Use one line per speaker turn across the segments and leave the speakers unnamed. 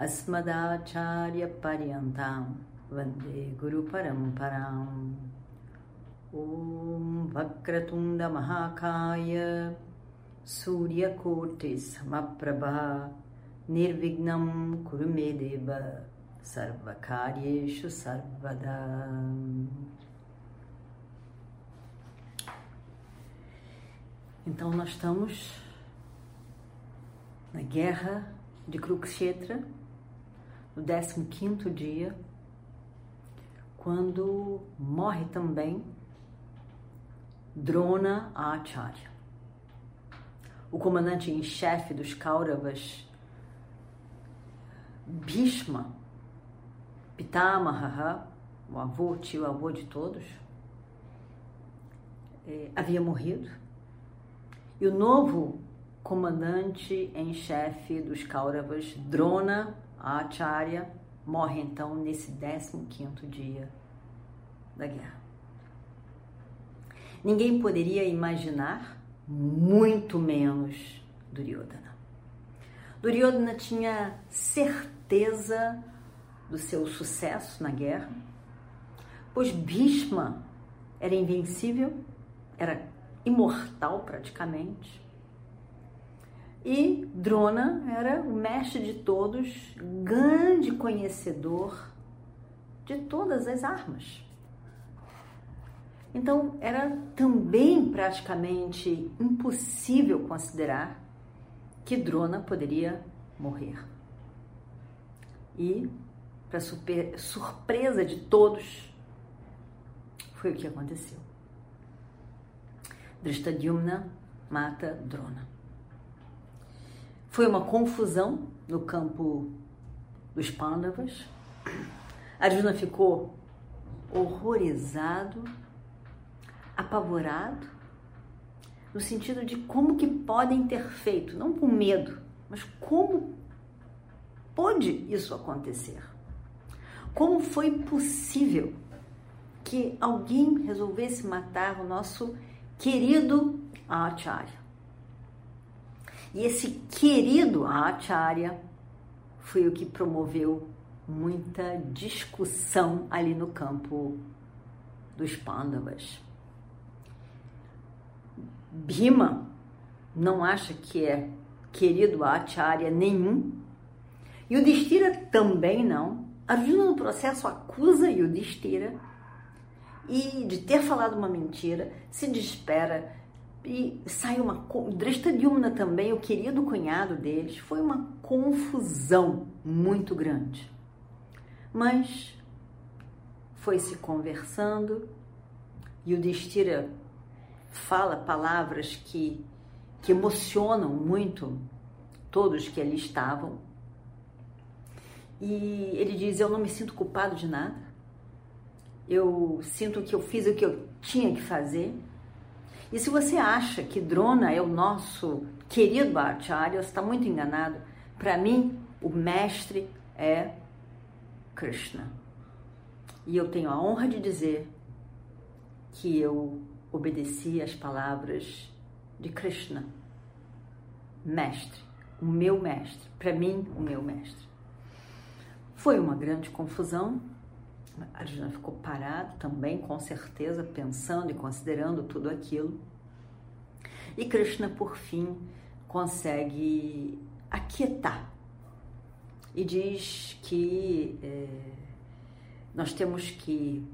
Asmadacharya Paryantam Vande Guru Paramparam. Om Vakratunda Mahakaya. Suryakoti Samaprabha. Nirvignam Kurumedeva Sarvakaryeshu Sarvada. Então nós estamos na guerra de Kurukshetra, no 15º dia, quando morre também Drona Acharya, o comandante em chefe dos Kauravas, Bhishma, Pitamaha, o avô, tio avô de todos, eh, havia morrido. E o novo comandante em chefe dos Kauravas, Drona Acharya, morre então nesse 15º dia da guerra. Ninguém poderia imaginar, muito menos Duryodhana. Duryodhana tinha certeza do seu sucesso na guerra, pois Bhishma era invencível, era imortal praticamente. E Drona era o mestre de todos, grande conhecedor de todas as armas. Então, era também praticamente impossível considerar que Drona poderia morrer. E, para surpresa de todos, foi o que aconteceu. Drishtadyumna mata Drona. Foi uma confusão no campo dos Pandavas. Arjuna ficou horrorizado apavorado, no sentido de como que podem ter feito, não com medo, mas como pôde isso acontecer? Como foi possível que alguém resolvesse matar o nosso querido Acharya? E esse querido Acharya foi o que promoveu muita discussão ali no campo dos Pandavas. Bhima não acha que é querido Acharya nenhum. E o Distira também não. Arjuna no processo acusa Yudhishthira e de ter falado uma mentira, se desespera e sai uma Drishtadyumna também, o querido cunhado deles, foi uma confusão muito grande. Mas foi se conversando e o Destira fala palavras que, que emocionam muito todos que ali estavam. E ele diz: Eu não me sinto culpado de nada. Eu sinto que eu fiz o que eu tinha que fazer. E se você acha que Drona é o nosso querido Acharya, você está muito enganado. Para mim, o mestre é Krishna. E eu tenho a honra de dizer que eu obedeci às palavras de Krishna, mestre, o meu mestre, para mim, o meu mestre. Foi uma grande confusão. Arjuna ficou parado também, com certeza, pensando e considerando tudo aquilo. E Krishna, por fim, consegue aquietar e diz que é, nós temos que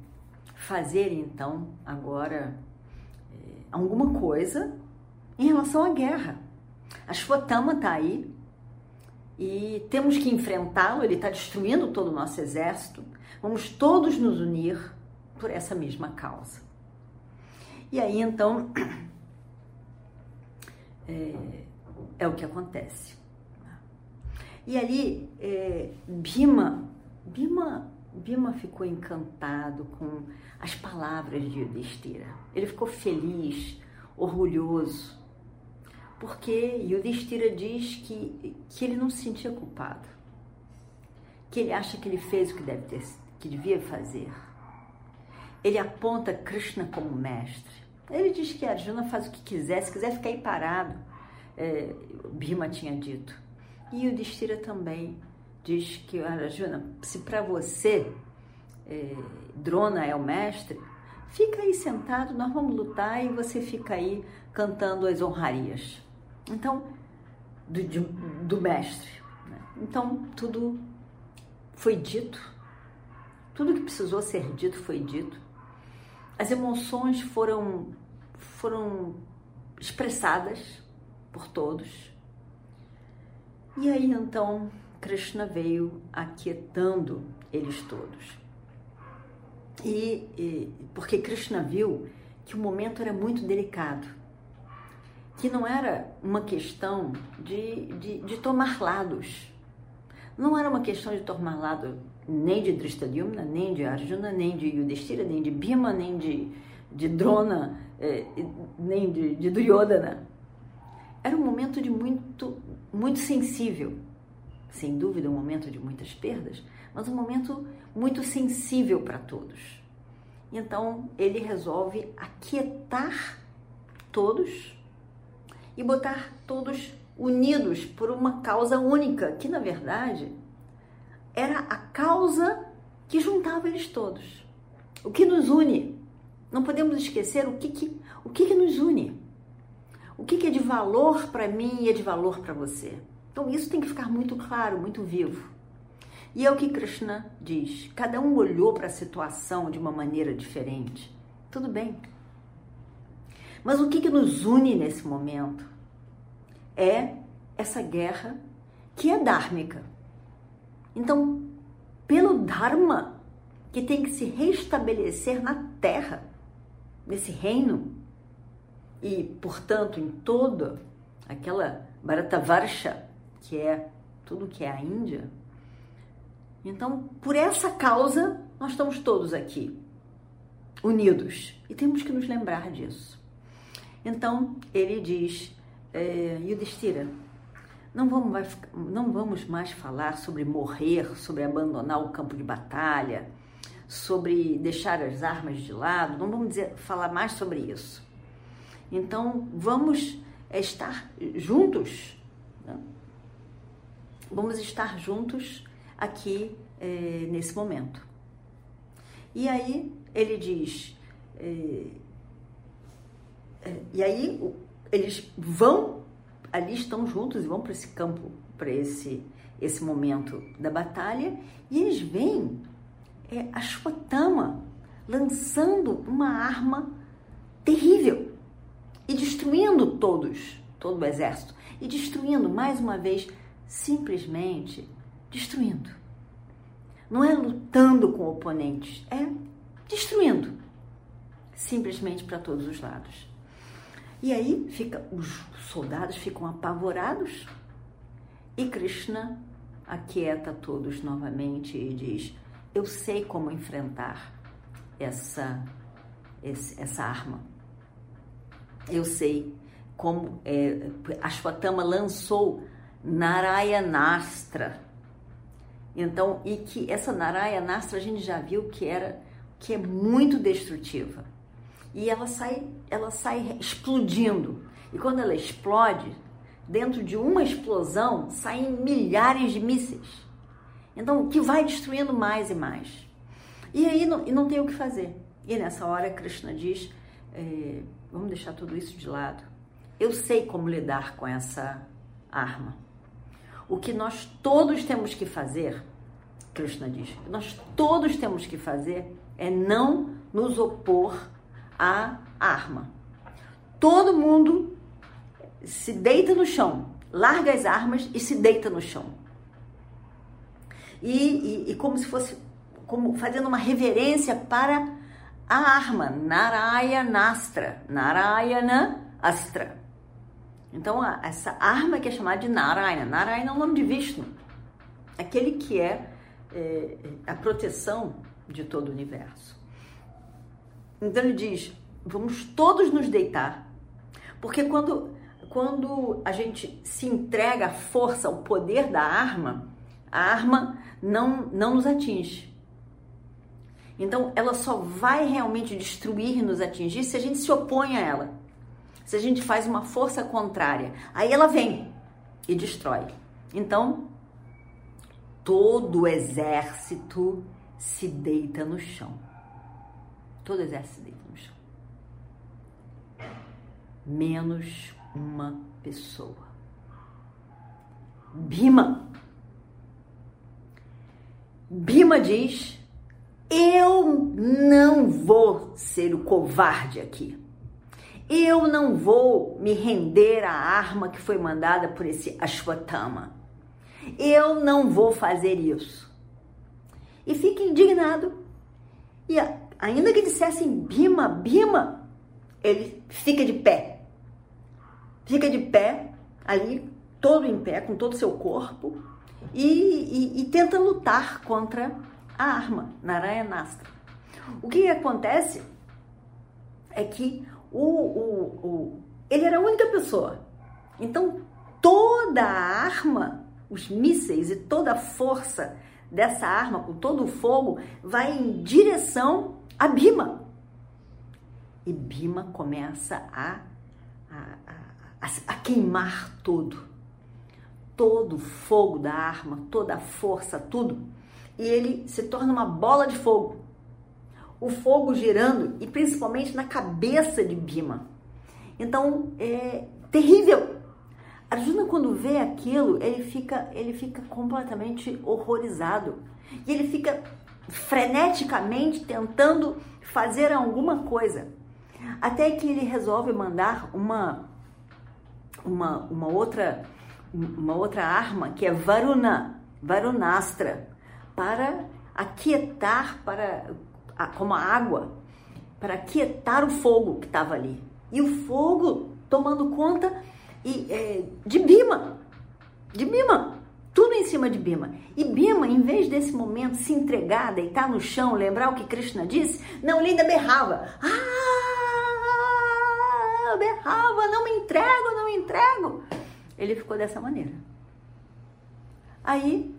fazer então agora alguma coisa em relação à guerra. A Shwatama está aí e temos que enfrentá-lo, ele está destruindo todo o nosso exército. Vamos todos nos unir por essa mesma causa. E aí então é, é o que acontece. E ali é, Bhima Bima, Bima ficou encantado com as palavras de Yudhishthira. Ele ficou feliz, orgulhoso, porque Yudhishthira diz que, que ele não se sentia culpado, que ele acha que ele fez o que, deve ter, que devia fazer. Ele aponta Krishna como mestre. Ele diz que Arjuna faz o que quiser, se quiser ficar aí parado, é, Bhima tinha dito. E Yudhishthira também diz que, Arjuna, se para você é, Drona é o mestre, fica aí sentado, nós vamos lutar e você fica aí cantando as honrarias. Então, do, de, do mestre. Né? Então, tudo foi dito, tudo que precisou ser dito foi dito. As emoções foram, foram expressadas por todos. E aí então Krishna veio aquietando eles todos. E, e, porque Krishna viu que o momento era muito delicado, que não era uma questão de, de, de tomar lados, não era uma questão de tomar lado nem de Drishtadyumna, nem de Arjuna, nem de Yudhishthira, nem de Bhima, nem de, de Drona, eh, nem de, de Duryodhana. Era um momento de muito, muito sensível, sem dúvida um momento de muitas perdas, mas um momento muito sensível para todos. Então ele resolve aquietar todos e botar todos unidos por uma causa única, que na verdade era a causa que juntava eles todos. O que nos une? Não podemos esquecer o que, que, o que, que nos une. O que, que é de valor para mim e é de valor para você. Então isso tem que ficar muito claro, muito vivo. E é o que Krishna diz. Cada um olhou para a situação de uma maneira diferente. Tudo bem. Mas o que, que nos une nesse momento é essa guerra que é dármica. Então, pelo Dharma, que tem que se restabelecer na terra, nesse reino, e, portanto, em toda aquela Bharatavarsha, que é tudo que é a Índia, então, por essa causa, nós estamos todos aqui, unidos, e temos que nos lembrar disso. Então, ele diz, é, Yudhishthira, não vamos, mais, não vamos mais falar sobre morrer, sobre abandonar o campo de batalha, sobre deixar as armas de lado, não vamos dizer, falar mais sobre isso. Então, vamos estar juntos, né? vamos estar juntos aqui é, nesse momento. E aí ele diz, é, é, e aí eles vão, ali estão juntos e vão para esse campo, para esse, esse momento da batalha, e eles veem é, a Shwatama lançando uma arma terrível e destruindo todos, todo o exército, e destruindo mais uma vez, simplesmente destruindo. Não é lutando com oponentes, é destruindo. Simplesmente para todos os lados. E aí fica, os soldados ficam apavorados e Krishna aquieta todos novamente e diz: Eu sei como enfrentar essa, essa arma. Eu sei como é, Ashwatthama lançou Narayanastra, então, e que essa Naraya Nastra a gente já viu que era que é muito destrutiva. E ela sai, ela sai explodindo. E quando ela explode, dentro de uma explosão saem milhares de mísseis. Então, que vai destruindo mais e mais. E aí não, e não tem o que fazer. E nessa hora Krishna diz: é, vamos deixar tudo isso de lado. Eu sei como lidar com essa arma. O que nós todos temos que fazer, Krishna diz, nós todos temos que fazer é não nos opor à arma. Todo mundo se deita no chão, larga as armas e se deita no chão. E, e, e como se fosse como fazendo uma reverência para a arma, Narayanastra, Narayana Astra. Então, essa arma que é chamada de Narayana. Narayana é o nome de Vishnu. Aquele que é, é, a proteção de todo o universo. Então ele diz: vamos todos nos deitar, porque quando, quando a gente se entrega à força, ao poder da arma, a arma não, não nos atinge. Então ela só vai realmente destruir, nos atingir, se a gente se opõe a ela. Se a gente faz uma força contrária. Aí ela vem e destrói. Então, todo o exército se deita no chão. Deita no chão. Menos uma pessoa. Bima. Bima diz: Eu não vou ser o covarde aqui. Eu não vou me render à arma que foi mandada por esse Ashwatthama. Eu não vou fazer isso. E fica indignado. E ainda que dissessem Bima, Bima, ele fica de pé. Fica de pé, ali, todo em pé, com todo o seu corpo, e, e, e tenta lutar contra a arma, Narayanastra. O que acontece é que o, o, o, ele era a única pessoa. Então, toda a arma, os mísseis e toda a força dessa arma, com todo o fogo, vai em direção a Bima. E Bima começa a, a, a, a queimar tudo. Todo o fogo da arma, toda a força, tudo. E ele se torna uma bola de fogo o fogo girando e principalmente na cabeça de Bima. Então, é terrível. Arjuna quando vê aquilo, ele fica, ele fica completamente horrorizado. E ele fica freneticamente tentando fazer alguma coisa. Até que ele resolve mandar uma uma, uma outra uma outra arma que é Varuna, Varunastra, para aquietar, para como a água para quietar o fogo que estava ali. E o fogo tomando conta e, é, de Bima, de Bima, tudo em cima de Bima. E Bima, em vez desse momento se entregar, deitar no chão, lembrar o que Krishna disse, não, ele ainda berrava. Ah, berrava, não me entrego, não me entrego. Ele ficou dessa maneira. Aí,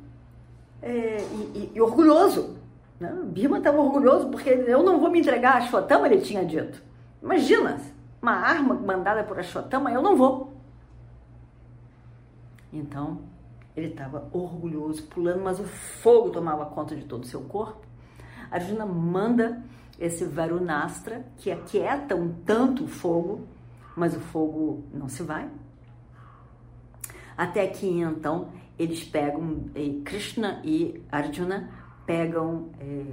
é, e, e, e orgulhoso, né? Bima estava orgulhoso porque eu não vou me entregar a Ashwatthama, ele tinha dito. Imagina, uma arma mandada por Ashwatthama, eu não vou. Então, ele estava orgulhoso, pulando, mas o fogo tomava conta de todo o seu corpo. Arjuna manda esse Varunastra, que aquieta um tanto o fogo, mas o fogo não se vai. Até que então eles pegam Krishna e Arjuna pegam é,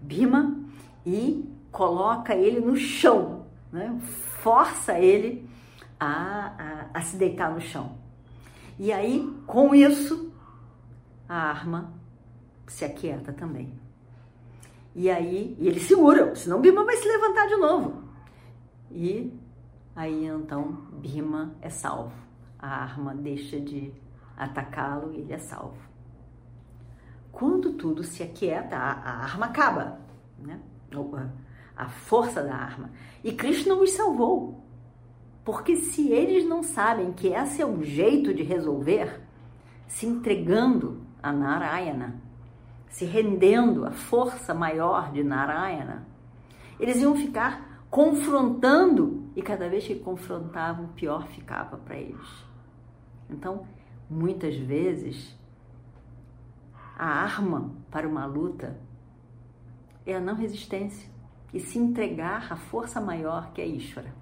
Bima e coloca ele no chão, né? força ele a, a, a se deitar no chão. E aí, com isso, a arma se aquieta também. E aí, e ele segura, senão Bima vai se levantar de novo. E aí então Bima é salvo. A arma deixa de atacá-lo e ele é salvo. Quando tudo se aquieta, a, a arma acaba, né? a força da arma. E Krishna os salvou. Porque se eles não sabem que esse é o jeito de resolver, se entregando a Narayana, se rendendo à força maior de Narayana, eles iam ficar confrontando e cada vez que confrontavam, pior ficava para eles. Então, muitas vezes, a arma para uma luta é a não resistência e se entregar à força maior que é Ishvara.